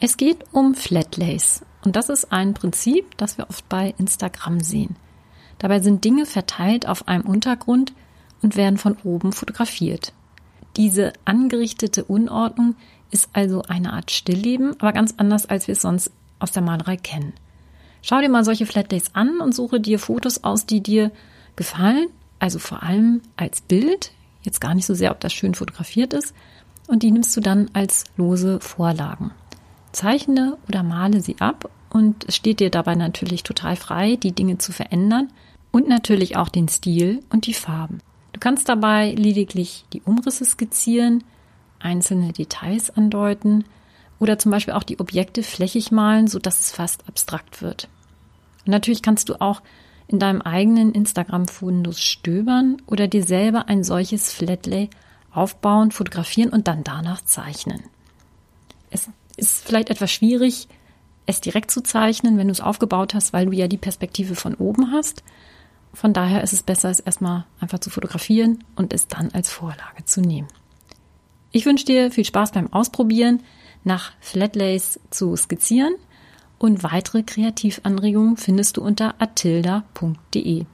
Es geht um Flatlays und das ist ein Prinzip, das wir oft bei Instagram sehen. Dabei sind Dinge verteilt auf einem Untergrund und werden von oben fotografiert. Diese angerichtete Unordnung ist also eine Art Stillleben, aber ganz anders, als wir es sonst aus der Malerei kennen. Schau dir mal solche Flatlays an und suche dir Fotos aus, die dir gefallen, also vor allem als Bild, jetzt gar nicht so sehr, ob das schön fotografiert ist, und die nimmst du dann als lose Vorlagen. Zeichne oder male sie ab und es steht dir dabei natürlich total frei, die Dinge zu verändern und natürlich auch den Stil und die Farben. Du kannst dabei lediglich die Umrisse skizzieren, einzelne Details andeuten oder zum Beispiel auch die Objekte flächig malen, sodass es fast abstrakt wird. Und natürlich kannst du auch in deinem eigenen Instagram-Fundus stöbern oder dir selber ein solches Flatlay aufbauen, fotografieren und dann danach zeichnen. Es ist vielleicht etwas schwierig, es direkt zu zeichnen, wenn du es aufgebaut hast, weil du ja die Perspektive von oben hast. Von daher ist es besser, es erstmal einfach zu fotografieren und es dann als Vorlage zu nehmen. Ich wünsche dir viel Spaß beim Ausprobieren, nach Flatlays zu skizzieren und weitere Kreativanregungen findest du unter atilda.de.